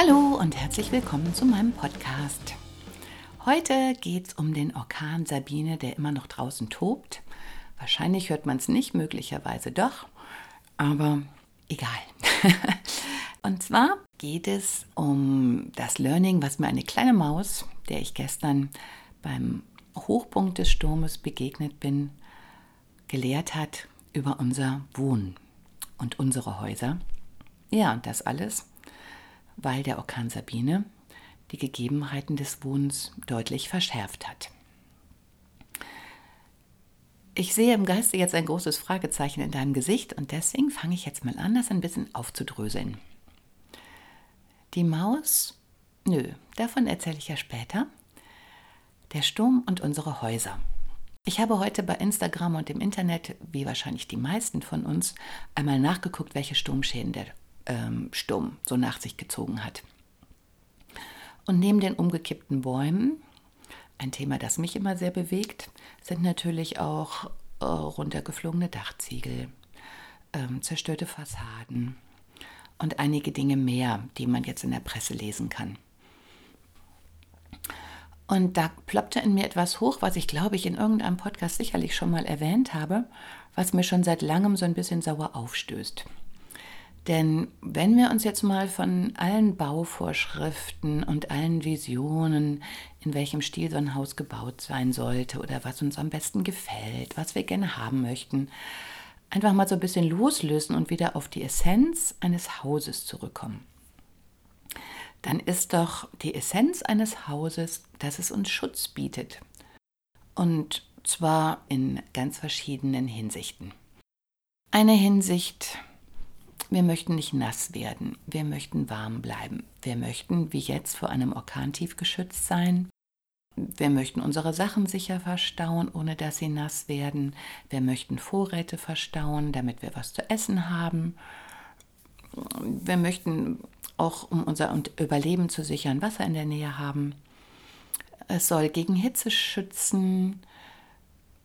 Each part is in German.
Hallo und herzlich willkommen zu meinem Podcast. Heute geht es um den Orkan Sabine, der immer noch draußen tobt. Wahrscheinlich hört man es nicht, möglicherweise doch, aber egal. und zwar geht es um das Learning, was mir eine kleine Maus, der ich gestern beim Hochpunkt des Sturmes begegnet bin, gelehrt hat über unser Wohnen und unsere Häuser. Ja, und das alles weil der Orkan Sabine die Gegebenheiten des Wohnens deutlich verschärft hat. Ich sehe im Geiste jetzt ein großes Fragezeichen in deinem Gesicht und deswegen fange ich jetzt mal an, das ein bisschen aufzudröseln. Die Maus, nö, davon erzähle ich ja später. Der Sturm und unsere Häuser. Ich habe heute bei Instagram und im Internet, wie wahrscheinlich die meisten von uns, einmal nachgeguckt, welche Sturmschäden der ähm, Sturm so nach sich gezogen hat. Und neben den umgekippten Bäumen, ein Thema, das mich immer sehr bewegt, sind natürlich auch äh, runtergeflogene Dachziegel, ähm, zerstörte Fassaden und einige Dinge mehr, die man jetzt in der Presse lesen kann. Und da ploppte in mir etwas hoch, was ich glaube ich in irgendeinem Podcast sicherlich schon mal erwähnt habe, was mir schon seit langem so ein bisschen sauer aufstößt. Denn wenn wir uns jetzt mal von allen Bauvorschriften und allen Visionen, in welchem Stil so ein Haus gebaut sein sollte oder was uns am besten gefällt, was wir gerne haben möchten, einfach mal so ein bisschen loslösen und wieder auf die Essenz eines Hauses zurückkommen, dann ist doch die Essenz eines Hauses, dass es uns Schutz bietet. Und zwar in ganz verschiedenen Hinsichten. Eine Hinsicht, wir möchten nicht nass werden, wir möchten warm bleiben, wir möchten wie jetzt vor einem Orkantief geschützt sein, wir möchten unsere Sachen sicher verstauen, ohne dass sie nass werden, wir möchten Vorräte verstauen, damit wir was zu essen haben, wir möchten auch, um unser Überleben zu sichern, Wasser in der Nähe haben. Es soll gegen Hitze schützen,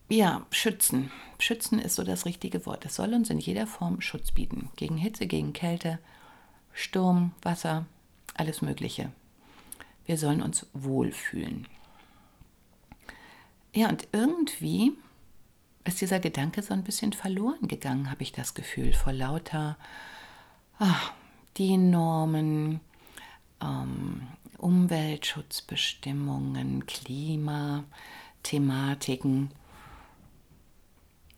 ja, schützen. Schützen ist so das richtige Wort. Es soll uns in jeder Form Schutz bieten. Gegen Hitze, gegen Kälte, Sturm, Wasser, alles Mögliche. Wir sollen uns wohlfühlen. Ja, und irgendwie ist dieser Gedanke so ein bisschen verloren gegangen, habe ich das Gefühl, vor lauter ach, die Normen, ähm, Umweltschutzbestimmungen, Klima, Thematiken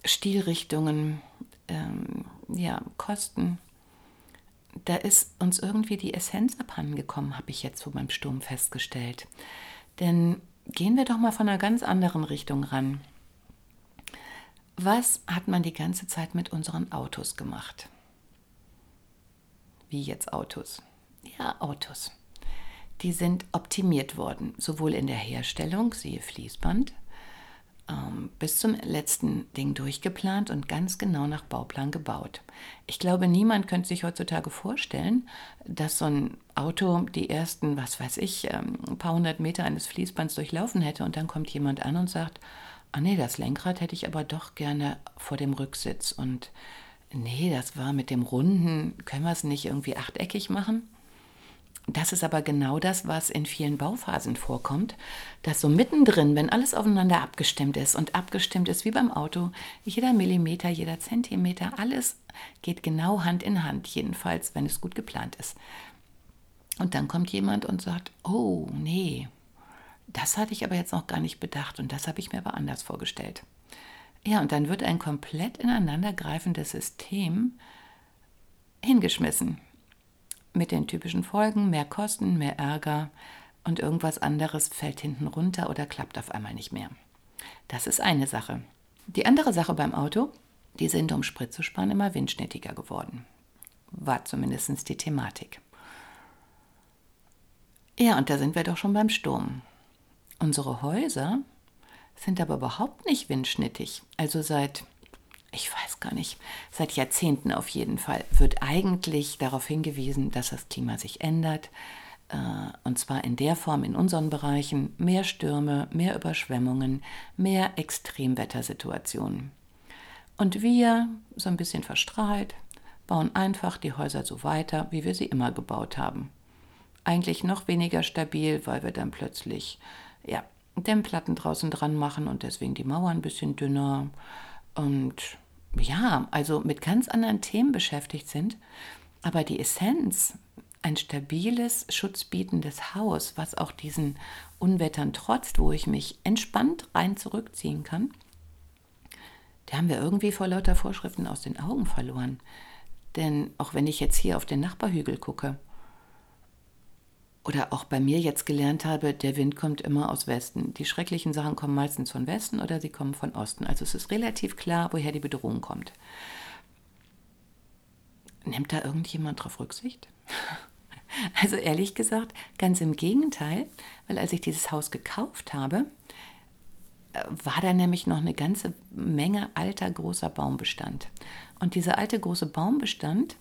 Stilrichtungen, ähm, ja, Kosten. Da ist uns irgendwie die Essenz abhandengekommen, habe ich jetzt so beim Sturm festgestellt. Denn gehen wir doch mal von einer ganz anderen Richtung ran. Was hat man die ganze Zeit mit unseren Autos gemacht? Wie jetzt Autos? Ja, Autos. Die sind optimiert worden, sowohl in der Herstellung, siehe Fließband, ähm, bis zum letzten Ding durchgeplant und ganz genau nach Bauplan gebaut. Ich glaube, niemand könnte sich heutzutage vorstellen, dass so ein Auto die ersten, was weiß ich, ähm, ein paar hundert Meter eines Fließbands durchlaufen hätte und dann kommt jemand an und sagt, ah nee, das Lenkrad hätte ich aber doch gerne vor dem Rücksitz und nee, das war mit dem Runden, können wir es nicht irgendwie achteckig machen? Das ist aber genau das, was in vielen Bauphasen vorkommt, dass so mittendrin, wenn alles aufeinander abgestimmt ist und abgestimmt ist wie beim Auto, jeder Millimeter, jeder Zentimeter, alles geht genau Hand in Hand, jedenfalls wenn es gut geplant ist. Und dann kommt jemand und sagt, oh nee, das hatte ich aber jetzt noch gar nicht bedacht und das habe ich mir aber anders vorgestellt. Ja, und dann wird ein komplett ineinandergreifendes System hingeschmissen. Mit den typischen Folgen, mehr Kosten, mehr Ärger und irgendwas anderes fällt hinten runter oder klappt auf einmal nicht mehr. Das ist eine Sache. Die andere Sache beim Auto, die sind, um Sprit zu sparen, immer windschnittiger geworden. War zumindest die Thematik. Ja, und da sind wir doch schon beim Sturm. Unsere Häuser sind aber überhaupt nicht windschnittig. Also seit, ich weiß gar nicht, seit Jahrzehnten auf jeden Fall wird eigentlich darauf hingewiesen, dass das Klima sich ändert. Äh, und zwar in der Form in unseren Bereichen mehr Stürme, mehr Überschwemmungen, mehr Extremwettersituationen. Und wir, so ein bisschen verstrahlt, bauen einfach die Häuser so weiter, wie wir sie immer gebaut haben. Eigentlich noch weniger stabil, weil wir dann plötzlich ja, Dämmplatten draußen dran machen und deswegen die Mauer ein bisschen dünner und ja, also mit ganz anderen Themen beschäftigt sind. Aber die Essenz, ein stabiles, schutzbietendes Haus, was auch diesen Unwettern trotzt, wo ich mich entspannt rein zurückziehen kann, die haben wir irgendwie vor lauter Vorschriften aus den Augen verloren. Denn auch wenn ich jetzt hier auf den Nachbarhügel gucke, oder auch bei mir jetzt gelernt habe, der Wind kommt immer aus Westen. Die schrecklichen Sachen kommen meistens von Westen oder sie kommen von Osten. Also es ist relativ klar, woher die Bedrohung kommt. Nimmt da irgendjemand drauf Rücksicht? Also ehrlich gesagt, ganz im Gegenteil, weil als ich dieses Haus gekauft habe, äh, war da nämlich noch eine ganze Menge alter großer Baumbestand. Und dieser alte große Baumbestand,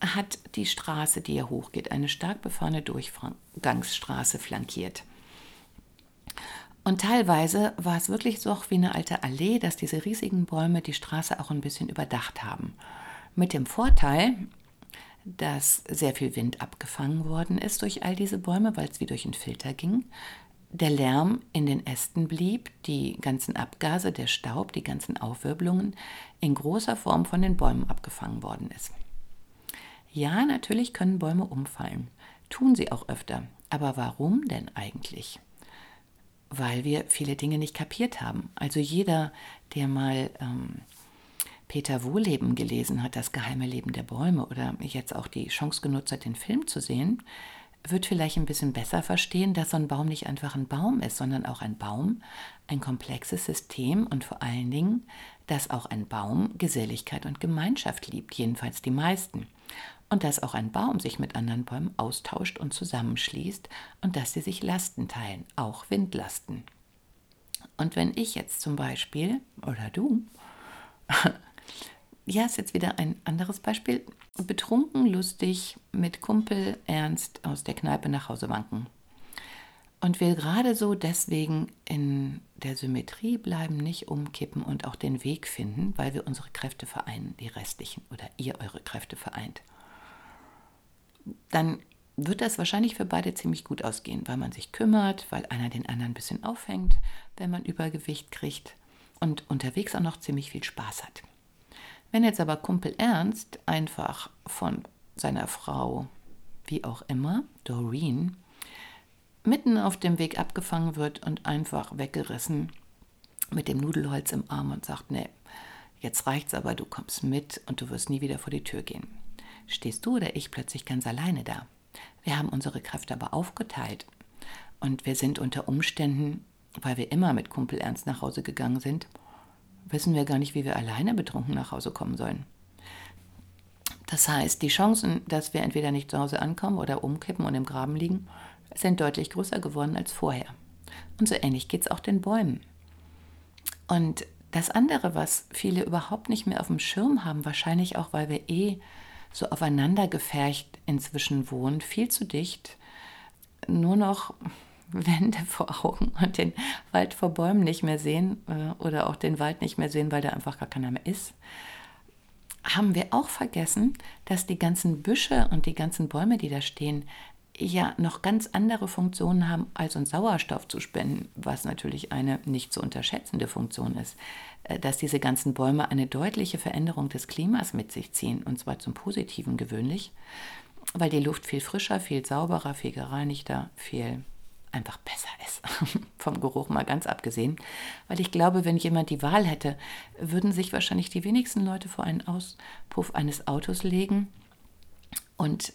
hat die Straße, die hier hochgeht, eine stark befahrene Durchgangsstraße flankiert. Und teilweise war es wirklich so wie eine alte Allee, dass diese riesigen Bäume die Straße auch ein bisschen überdacht haben. Mit dem Vorteil, dass sehr viel Wind abgefangen worden ist durch all diese Bäume, weil es wie durch einen Filter ging. Der Lärm in den Ästen blieb, die ganzen Abgase, der Staub, die ganzen Aufwirbelungen in großer Form von den Bäumen abgefangen worden ist. Ja, natürlich können Bäume umfallen. Tun sie auch öfter. Aber warum denn eigentlich? Weil wir viele Dinge nicht kapiert haben. Also jeder, der mal ähm, Peter Wohleben gelesen hat, das geheime Leben der Bäume, oder jetzt auch die Chance genutzt hat, den Film zu sehen, wird vielleicht ein bisschen besser verstehen, dass so ein Baum nicht einfach ein Baum ist, sondern auch ein Baum, ein komplexes System und vor allen Dingen, dass auch ein Baum Geselligkeit und Gemeinschaft liebt, jedenfalls die meisten und dass auch ein Baum sich mit anderen Bäumen austauscht und zusammenschließt und dass sie sich Lasten teilen, auch Windlasten. Und wenn ich jetzt zum Beispiel, oder du, ja, ist jetzt wieder ein anderes Beispiel, betrunken, lustig mit Kumpel Ernst aus der Kneipe nach Hause wanken und will gerade so deswegen in der Symmetrie bleiben, nicht umkippen und auch den Weg finden, weil wir unsere Kräfte vereinen, die restlichen oder ihr eure Kräfte vereint dann wird das wahrscheinlich für beide ziemlich gut ausgehen, weil man sich kümmert, weil einer den anderen ein bisschen aufhängt, wenn man Übergewicht kriegt und unterwegs auch noch ziemlich viel Spaß hat. Wenn jetzt aber Kumpel Ernst einfach von seiner Frau, wie auch immer, Doreen, mitten auf dem Weg abgefangen wird und einfach weggerissen mit dem Nudelholz im Arm und sagt, nee, jetzt reicht's aber, du kommst mit und du wirst nie wieder vor die Tür gehen stehst du oder ich plötzlich ganz alleine da. Wir haben unsere Kräfte aber aufgeteilt und wir sind unter Umständen, weil wir immer mit Kumpel Ernst nach Hause gegangen sind, wissen wir gar nicht, wie wir alleine betrunken nach Hause kommen sollen. Das heißt, die Chancen, dass wir entweder nicht zu Hause ankommen oder umkippen und im Graben liegen, sind deutlich größer geworden als vorher. Und so ähnlich geht es auch den Bäumen. Und das andere, was viele überhaupt nicht mehr auf dem Schirm haben, wahrscheinlich auch, weil wir eh so aufeinander gefercht inzwischen wohnt, viel zu dicht, nur noch Wände vor Augen und den Wald vor Bäumen nicht mehr sehen äh, oder auch den Wald nicht mehr sehen, weil da einfach gar keiner mehr ist, haben wir auch vergessen, dass die ganzen Büsche und die ganzen Bäume, die da stehen, ja noch ganz andere Funktionen haben, als uns Sauerstoff zu spenden, was natürlich eine nicht zu unterschätzende Funktion ist. Äh, dass diese ganzen Bäume eine deutliche Veränderung des Klimas mit sich ziehen, und zwar zum Positiven gewöhnlich, weil die Luft viel frischer, viel sauberer, viel gereinigter, viel einfach besser ist. Vom Geruch mal ganz abgesehen. Weil ich glaube, wenn jemand die Wahl hätte, würden sich wahrscheinlich die wenigsten Leute vor einen Auspuff eines Autos legen und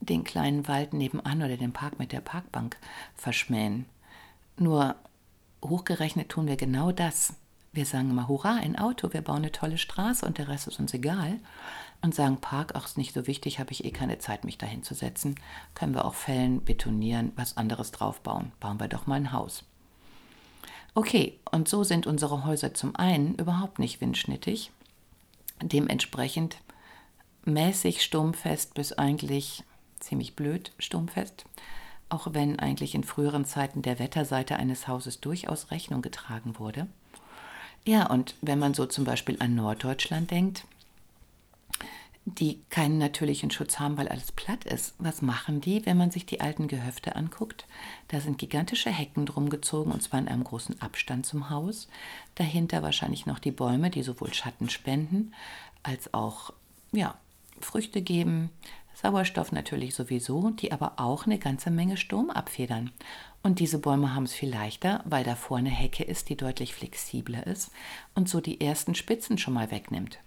den kleinen Wald nebenan oder den Park mit der Parkbank verschmähen. Nur hochgerechnet tun wir genau das. Wir sagen immer, hurra, ein Auto, wir bauen eine tolle Straße und der Rest ist uns egal. Und sagen, Park, ach, ist nicht so wichtig, habe ich eh keine Zeit, mich dahin zu setzen. Können wir auch fällen, betonieren, was anderes draufbauen. Bauen wir doch mal ein Haus. Okay, und so sind unsere Häuser zum einen überhaupt nicht windschnittig, dementsprechend mäßig sturmfest bis eigentlich ziemlich blöd sturmfest, auch wenn eigentlich in früheren Zeiten der Wetterseite eines Hauses durchaus Rechnung getragen wurde. Ja, und wenn man so zum Beispiel an Norddeutschland denkt, die keinen natürlichen Schutz haben, weil alles platt ist. Was machen die, wenn man sich die alten Gehöfte anguckt? Da sind gigantische Hecken drum gezogen und zwar in einem großen Abstand zum Haus. Dahinter wahrscheinlich noch die Bäume, die sowohl Schatten spenden als auch ja, Früchte geben, Sauerstoff natürlich sowieso, die aber auch eine ganze Menge Sturm abfedern. Und diese Bäume haben es viel leichter, weil davor eine Hecke ist, die deutlich flexibler ist und so die ersten Spitzen schon mal wegnimmt.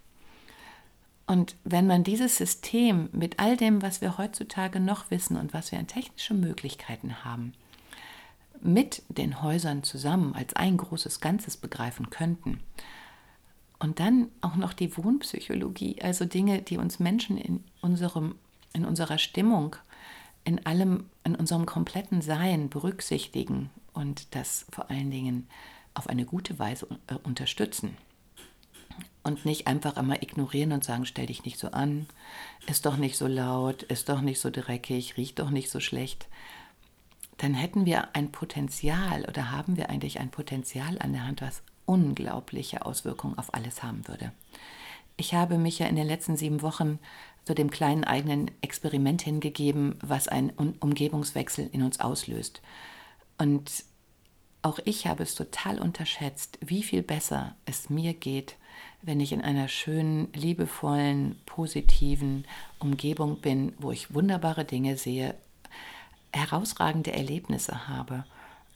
Und wenn man dieses System mit all dem, was wir heutzutage noch wissen und was wir an technischen Möglichkeiten haben, mit den Häusern zusammen als ein großes Ganzes begreifen könnten, und dann auch noch die Wohnpsychologie, also Dinge, die uns Menschen in, unserem, in unserer Stimmung, in allem, in unserem kompletten Sein berücksichtigen und das vor allen Dingen auf eine gute Weise äh, unterstützen. Und nicht einfach immer ignorieren und sagen, stell dich nicht so an, ist doch nicht so laut, ist doch nicht so dreckig, riecht doch nicht so schlecht. Dann hätten wir ein Potenzial oder haben wir eigentlich ein Potenzial an der Hand, was unglaubliche Auswirkungen auf alles haben würde. Ich habe mich ja in den letzten sieben Wochen zu dem kleinen eigenen Experiment hingegeben, was ein Umgebungswechsel in uns auslöst. Und auch ich habe es total unterschätzt, wie viel besser es mir geht, wenn ich in einer schönen, liebevollen, positiven Umgebung bin, wo ich wunderbare Dinge sehe, herausragende Erlebnisse habe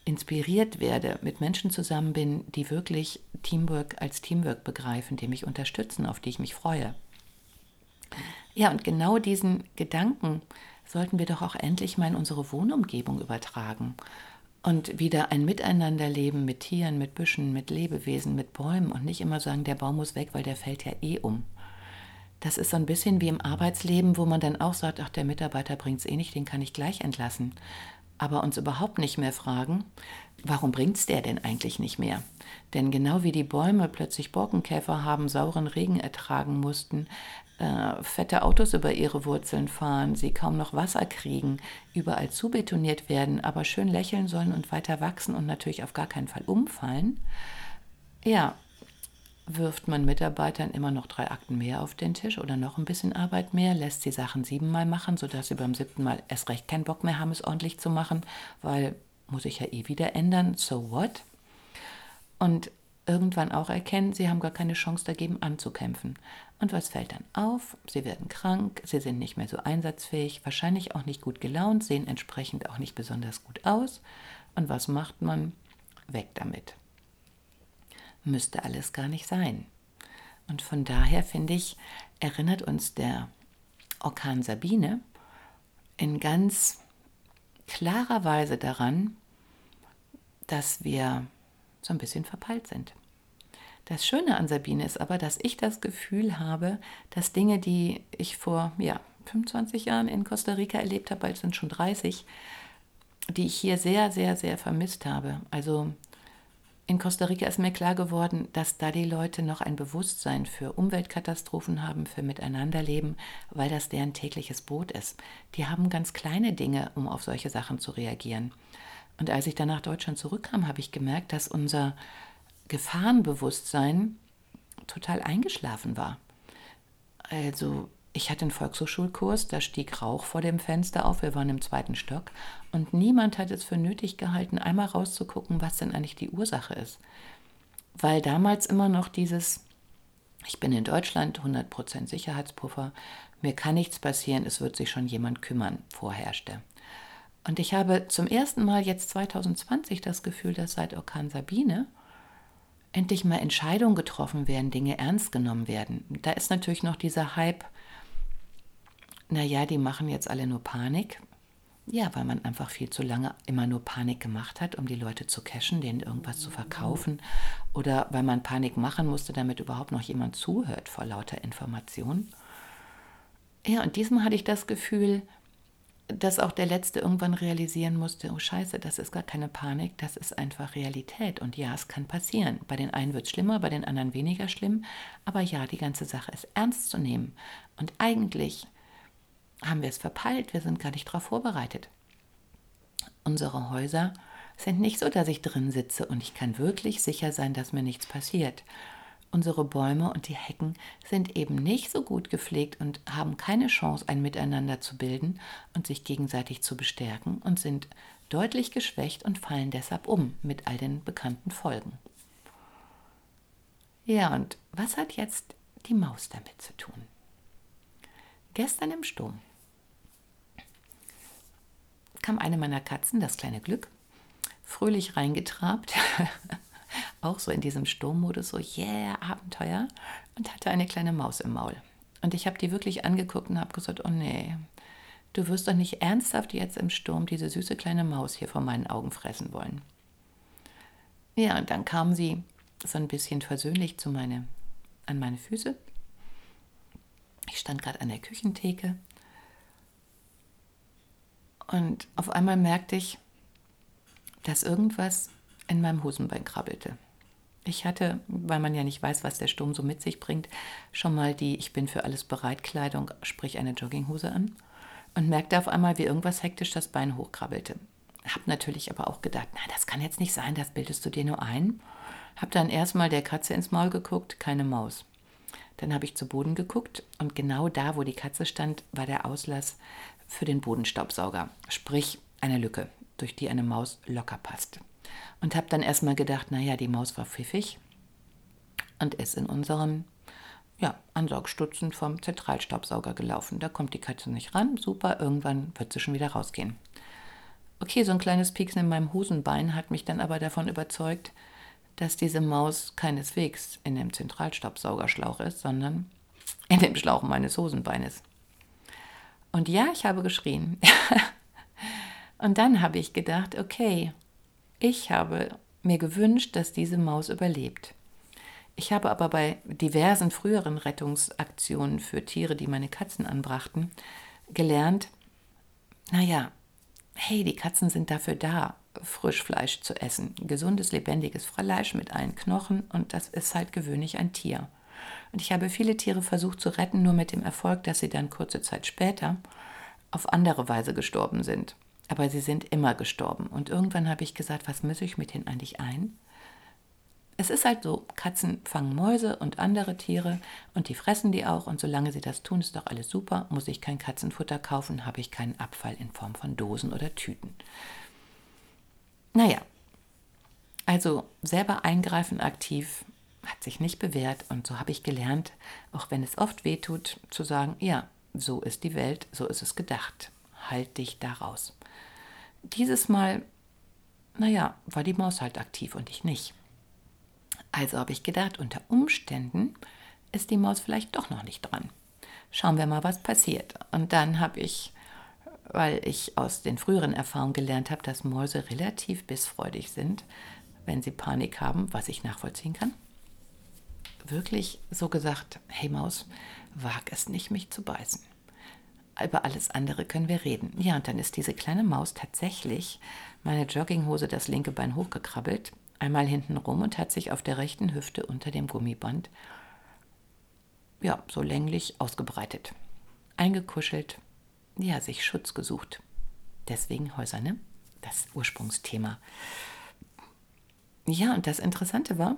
inspiriert werde, mit Menschen zusammen bin, die wirklich Teamwork als Teamwork begreifen, die mich unterstützen, auf die ich mich freue. Ja, und genau diesen Gedanken sollten wir doch auch endlich mal in unsere Wohnumgebung übertragen und wieder ein Miteinanderleben mit Tieren, mit Büschen, mit Lebewesen, mit Bäumen und nicht immer sagen, der Baum muss weg, weil der fällt ja eh um. Das ist so ein bisschen wie im Arbeitsleben, wo man dann auch sagt, ach, der Mitarbeiter bringt es eh nicht, den kann ich gleich entlassen aber uns überhaupt nicht mehr fragen, warum bringt es der denn eigentlich nicht mehr? Denn genau wie die Bäume plötzlich Borkenkäfer haben, sauren Regen ertragen mussten, äh, fette Autos über ihre Wurzeln fahren, sie kaum noch Wasser kriegen, überall zubetoniert werden, aber schön lächeln sollen und weiter wachsen und natürlich auf gar keinen Fall umfallen, ja, wirft man Mitarbeitern immer noch drei Akten mehr auf den Tisch oder noch ein bisschen Arbeit mehr, lässt sie Sachen siebenmal machen, sodass sie beim siebten Mal erst recht keinen Bock mehr haben, es ordentlich zu machen, weil muss ich ja eh wieder ändern, so what? Und irgendwann auch erkennen, sie haben gar keine Chance dagegen anzukämpfen. Und was fällt dann auf? Sie werden krank, sie sind nicht mehr so einsatzfähig, wahrscheinlich auch nicht gut gelaunt, sehen entsprechend auch nicht besonders gut aus. Und was macht man? Weg damit müsste alles gar nicht sein. Und von daher finde ich, erinnert uns der Orkan Sabine in ganz klarer Weise daran, dass wir so ein bisschen verpeilt sind. Das Schöne an Sabine ist aber, dass ich das Gefühl habe, dass Dinge, die ich vor ja, 25 Jahren in Costa Rica erlebt habe, bald sind schon 30, die ich hier sehr, sehr, sehr vermisst habe. Also in Costa Rica ist mir klar geworden, dass da die Leute noch ein Bewusstsein für Umweltkatastrophen haben, für Miteinanderleben, weil das deren tägliches Brot ist. Die haben ganz kleine Dinge, um auf solche Sachen zu reagieren. Und als ich dann nach Deutschland zurückkam, habe ich gemerkt, dass unser Gefahrenbewusstsein total eingeschlafen war. Also ich hatte einen Volkshochschulkurs, da stieg Rauch vor dem Fenster auf, wir waren im zweiten Stock und niemand hat es für nötig gehalten, einmal rauszugucken, was denn eigentlich die Ursache ist. Weil damals immer noch dieses, ich bin in Deutschland, 100% Sicherheitspuffer, Mir kann nichts passieren, es wird sich schon jemand kümmern, vorherrschte. Und ich habe zum ersten Mal jetzt 2020 das Gefühl, dass seit Orkan Sabine endlich mal Entscheidungen getroffen werden, Dinge ernst genommen werden. Da ist natürlich noch dieser Hype, naja, die machen jetzt alle nur Panik. Ja, weil man einfach viel zu lange immer nur Panik gemacht hat, um die Leute zu cashen, denen irgendwas zu verkaufen. Oder weil man Panik machen musste, damit überhaupt noch jemand zuhört vor lauter Informationen. Ja, und diesmal hatte ich das Gefühl, dass auch der Letzte irgendwann realisieren musste, oh scheiße, das ist gar keine Panik, das ist einfach Realität. Und ja, es kann passieren. Bei den einen wird es schlimmer, bei den anderen weniger schlimm. Aber ja, die ganze Sache ist ernst zu nehmen. Und eigentlich haben wir es verpeilt, wir sind gar nicht darauf vorbereitet. Unsere Häuser sind nicht so, dass ich drin sitze und ich kann wirklich sicher sein, dass mir nichts passiert. Unsere Bäume und die Hecken sind eben nicht so gut gepflegt und haben keine Chance, ein Miteinander zu bilden und sich gegenseitig zu bestärken und sind deutlich geschwächt und fallen deshalb um mit all den bekannten Folgen. Ja, und was hat jetzt die Maus damit zu tun? Gestern im Sturm kam eine meiner Katzen, das kleine Glück, fröhlich reingetrabt, auch so in diesem Sturmmodus, so yeah, Abenteuer, und hatte eine kleine Maus im Maul. Und ich habe die wirklich angeguckt und habe gesagt, oh nee, du wirst doch nicht ernsthaft jetzt im Sturm diese süße kleine Maus hier vor meinen Augen fressen wollen. Ja, und dann kam sie so ein bisschen versöhnlich zu meine, an meine Füße. Ich stand gerade an der Küchentheke und auf einmal merkte ich, dass irgendwas in meinem Hosenbein krabbelte. Ich hatte, weil man ja nicht weiß, was der Sturm so mit sich bringt, schon mal die Ich bin für alles bereit Kleidung, sprich eine Jogginghose an und merkte auf einmal, wie irgendwas hektisch das Bein hochkrabbelte. Hab natürlich aber auch gedacht, na, das kann jetzt nicht sein, das bildest du dir nur ein. Hab dann erstmal der Katze ins Maul geguckt, keine Maus. Dann habe ich zu Boden geguckt und genau da, wo die Katze stand, war der Auslass für den Bodenstaubsauger, sprich eine Lücke, durch die eine Maus locker passt. Und habe dann erstmal gedacht, naja, die Maus war pfiffig und ist in unseren ja, Ansaugstutzen vom Zentralstaubsauger gelaufen. Da kommt die Katze nicht ran, super, irgendwann wird sie schon wieder rausgehen. Okay, so ein kleines Pieksen in meinem Hosenbein hat mich dann aber davon überzeugt, dass diese Maus keineswegs in dem Zentralstaubsaugerschlauch ist, sondern in dem Schlauch meines Hosenbeines. Und ja, ich habe geschrien. und dann habe ich gedacht, okay, ich habe mir gewünscht, dass diese Maus überlebt. Ich habe aber bei diversen früheren Rettungsaktionen für Tiere, die meine Katzen anbrachten, gelernt, naja, hey, die Katzen sind dafür da, Frischfleisch zu essen. Gesundes, lebendiges Fleisch mit allen Knochen und das ist halt gewöhnlich ein Tier. Und ich habe viele Tiere versucht zu retten, nur mit dem Erfolg, dass sie dann kurze Zeit später auf andere Weise gestorben sind. Aber sie sind immer gestorben. Und irgendwann habe ich gesagt, was muss ich mit denen eigentlich ein? Es ist halt so, Katzen fangen Mäuse und andere Tiere und die fressen die auch. Und solange sie das tun, ist doch alles super. Muss ich kein Katzenfutter kaufen, habe ich keinen Abfall in Form von Dosen oder Tüten. Naja, also selber eingreifen aktiv hat sich nicht bewährt und so habe ich gelernt, auch wenn es oft weh tut, zu sagen, ja, so ist die Welt, so ist es gedacht. Halt dich da raus. Dieses Mal, naja, war die Maus halt aktiv und ich nicht. Also habe ich gedacht, unter Umständen ist die Maus vielleicht doch noch nicht dran. Schauen wir mal, was passiert. Und dann habe ich, weil ich aus den früheren Erfahrungen gelernt habe, dass Mäuse relativ bissfreudig sind, wenn sie Panik haben, was ich nachvollziehen kann, wirklich so gesagt, hey Maus, wag es nicht, mich zu beißen. Über alles andere können wir reden. Ja, und dann ist diese kleine Maus tatsächlich meine Jogginghose das linke Bein hochgekrabbelt, einmal hinten rum und hat sich auf der rechten Hüfte unter dem Gummiband ja, so länglich ausgebreitet. Eingekuschelt, ja, sich Schutz gesucht. Deswegen Häuser, ne? Das Ursprungsthema. Ja, und das Interessante war,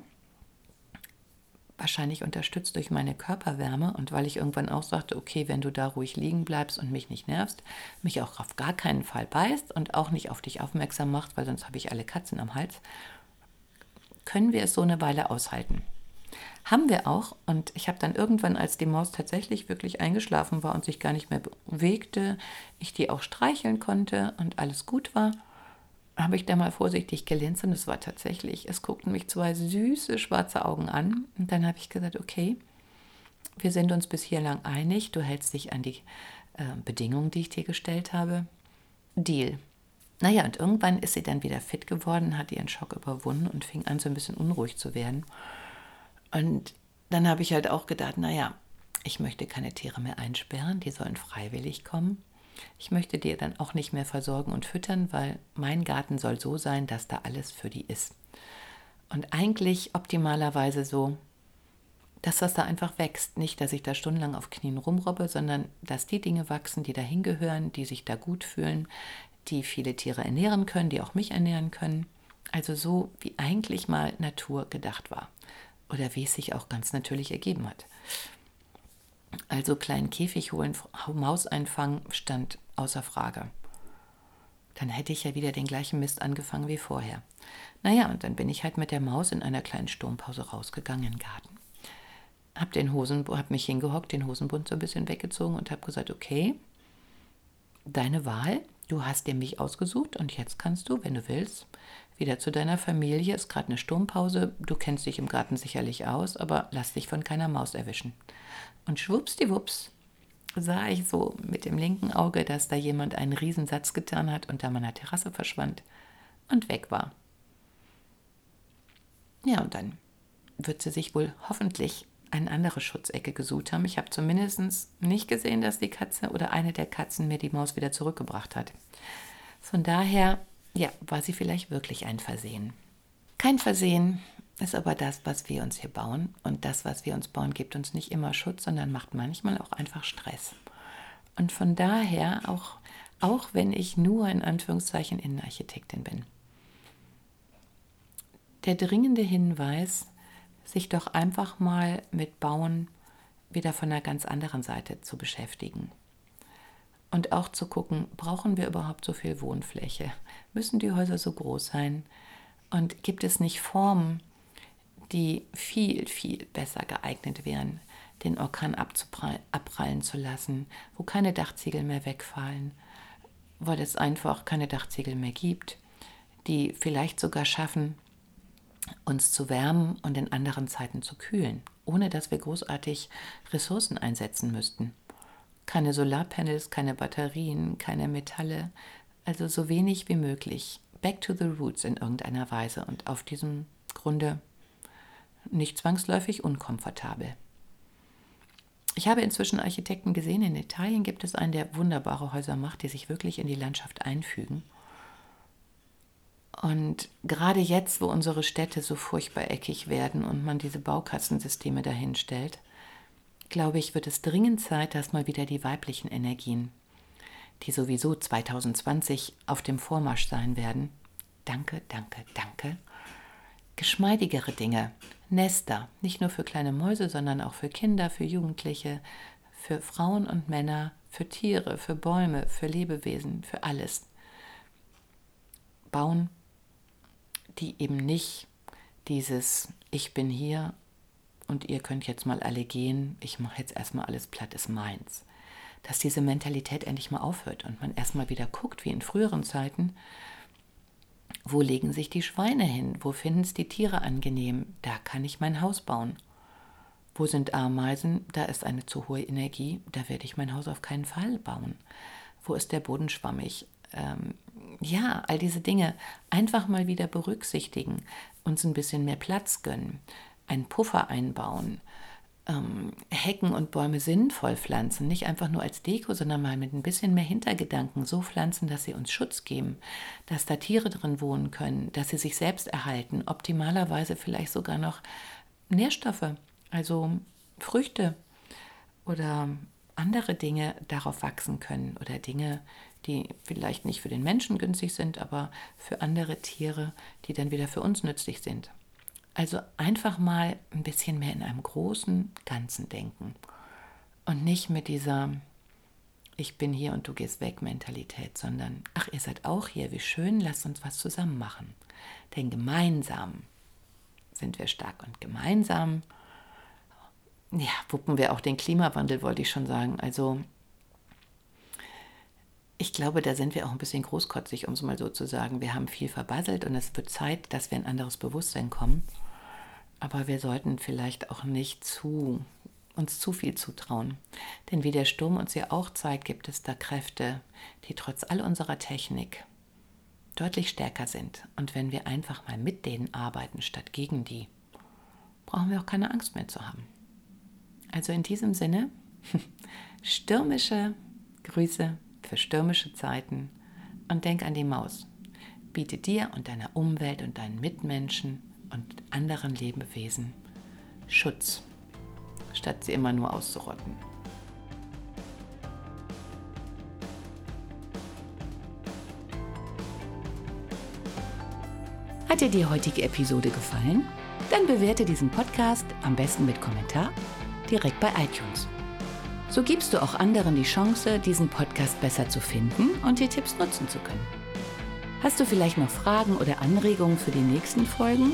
wahrscheinlich unterstützt durch meine Körperwärme und weil ich irgendwann auch sagte, okay, wenn du da ruhig liegen bleibst und mich nicht nervst, mich auch auf gar keinen Fall beißt und auch nicht auf dich aufmerksam macht, weil sonst habe ich alle Katzen am Hals, können wir es so eine Weile aushalten. Haben wir auch. Und ich habe dann irgendwann, als die Maus tatsächlich wirklich eingeschlafen war und sich gar nicht mehr bewegte, ich die auch streicheln konnte und alles gut war, habe ich da mal vorsichtig gelinst und es war tatsächlich, es guckten mich zwei süße schwarze Augen an. Und dann habe ich gesagt, okay, wir sind uns bis hier lang einig, du hältst dich an die äh, Bedingungen, die ich dir gestellt habe. Deal. Naja, und irgendwann ist sie dann wieder fit geworden, hat ihren Schock überwunden und fing an, so ein bisschen unruhig zu werden. Und dann habe ich halt auch gedacht, naja, ich möchte keine Tiere mehr einsperren, die sollen freiwillig kommen. Ich möchte die dann auch nicht mehr versorgen und füttern, weil mein Garten soll so sein, dass da alles für die ist. Und eigentlich optimalerweise so, dass das da einfach wächst. Nicht, dass ich da stundenlang auf Knien rumrobbe, sondern dass die Dinge wachsen, die da hingehören, die sich da gut fühlen, die viele Tiere ernähren können, die auch mich ernähren können. Also so, wie eigentlich mal Natur gedacht war. Oder wie es sich auch ganz natürlich ergeben hat. Also kleinen Käfig holen, Maus einfangen, stand außer Frage. Dann hätte ich ja wieder den gleichen Mist angefangen wie vorher. Naja, und dann bin ich halt mit der Maus in einer kleinen Sturmpause rausgegangen den Garten. Hab, den Hosen, hab mich hingehockt, den Hosenbund so ein bisschen weggezogen und hab gesagt, okay, deine Wahl, Du hast dir mich ausgesucht und jetzt kannst du, wenn du willst, wieder zu deiner Familie. Ist gerade eine Sturmpause. Du kennst dich im Garten sicherlich aus, aber lass dich von keiner Maus erwischen. Und schwuppsdiwupps sah ich so mit dem linken Auge, dass da jemand einen Riesensatz getan hat und da meiner Terrasse verschwand und weg war. Ja, und dann wird sie sich wohl hoffentlich eine andere Schutzecke gesucht haben. Ich habe zumindest nicht gesehen, dass die Katze oder eine der Katzen mir die Maus wieder zurückgebracht hat. Von daher, ja, war sie vielleicht wirklich ein Versehen. Kein Versehen ist aber das, was wir uns hier bauen. Und das, was wir uns bauen, gibt uns nicht immer Schutz, sondern macht manchmal auch einfach Stress. Und von daher, auch, auch wenn ich nur in Anführungszeichen Innenarchitektin bin, der dringende Hinweis, sich doch einfach mal mit Bauen wieder von einer ganz anderen Seite zu beschäftigen. Und auch zu gucken, brauchen wir überhaupt so viel Wohnfläche? Müssen die Häuser so groß sein? Und gibt es nicht Formen, die viel, viel besser geeignet wären, den Orkan abprallen zu lassen, wo keine Dachziegel mehr wegfallen, weil es einfach keine Dachziegel mehr gibt, die vielleicht sogar schaffen, uns zu wärmen und in anderen Zeiten zu kühlen, ohne dass wir großartig Ressourcen einsetzen müssten. Keine Solarpanels, keine Batterien, keine Metalle, also so wenig wie möglich. Back to the roots in irgendeiner Weise und auf diesem Grunde nicht zwangsläufig unkomfortabel. Ich habe inzwischen Architekten gesehen, in Italien gibt es einen, der wunderbare Häuser macht, die sich wirklich in die Landschaft einfügen und gerade jetzt, wo unsere Städte so furchtbar eckig werden und man diese Baukastensysteme dahin stellt, glaube ich, wird es dringend Zeit, dass mal wieder die weiblichen Energien, die sowieso 2020 auf dem Vormarsch sein werden, danke, danke, danke, geschmeidigere Dinge, Nester, nicht nur für kleine Mäuse, sondern auch für Kinder, für Jugendliche, für Frauen und Männer, für Tiere, für Bäume, für Lebewesen, für alles. Bauen die eben nicht dieses Ich bin hier und ihr könnt jetzt mal alle gehen, ich mache jetzt erstmal alles platt, ist meins. Dass diese Mentalität endlich mal aufhört und man erstmal wieder guckt, wie in früheren Zeiten, wo legen sich die Schweine hin? Wo finden es die Tiere angenehm? Da kann ich mein Haus bauen. Wo sind Ameisen? Da ist eine zu hohe Energie, da werde ich mein Haus auf keinen Fall bauen. Wo ist der Boden schwammig? Ähm, ja, all diese Dinge einfach mal wieder berücksichtigen, uns ein bisschen mehr Platz gönnen, einen Puffer einbauen, ähm, Hecken und Bäume sinnvoll pflanzen, nicht einfach nur als Deko, sondern mal mit ein bisschen mehr Hintergedanken so pflanzen, dass sie uns Schutz geben, dass da Tiere drin wohnen können, dass sie sich selbst erhalten, optimalerweise vielleicht sogar noch Nährstoffe, also Früchte oder andere Dinge darauf wachsen können oder Dinge, die vielleicht nicht für den Menschen günstig sind, aber für andere Tiere, die dann wieder für uns nützlich sind. Also einfach mal ein bisschen mehr in einem großen Ganzen denken und nicht mit dieser Ich bin hier und du gehst weg Mentalität, sondern ach, ihr seid auch hier, wie schön, lasst uns was zusammen machen. Denn gemeinsam sind wir stark und gemeinsam ja, wuppen wir auch den Klimawandel, wollte ich schon sagen. Also ich glaube, da sind wir auch ein bisschen großkotzig, um es mal so zu sagen. Wir haben viel verbasselt und es wird Zeit, dass wir in ein anderes Bewusstsein kommen. Aber wir sollten vielleicht auch nicht zu, uns zu viel zutrauen. Denn wie der Sturm uns ja auch zeigt, gibt es da Kräfte, die trotz all unserer Technik deutlich stärker sind. Und wenn wir einfach mal mit denen arbeiten, statt gegen die, brauchen wir auch keine Angst mehr zu haben. Also in diesem Sinne, stürmische Grüße für stürmische Zeiten und denk an die Maus. Biete dir und deiner Umwelt und deinen Mitmenschen und anderen Lebewesen Schutz, statt sie immer nur auszurotten. Hat dir die heutige Episode gefallen? Dann bewerte diesen Podcast am besten mit Kommentar direkt bei iTunes. So gibst du auch anderen die Chance, diesen Podcast besser zu finden und die Tipps nutzen zu können. Hast du vielleicht noch Fragen oder Anregungen für die nächsten Folgen?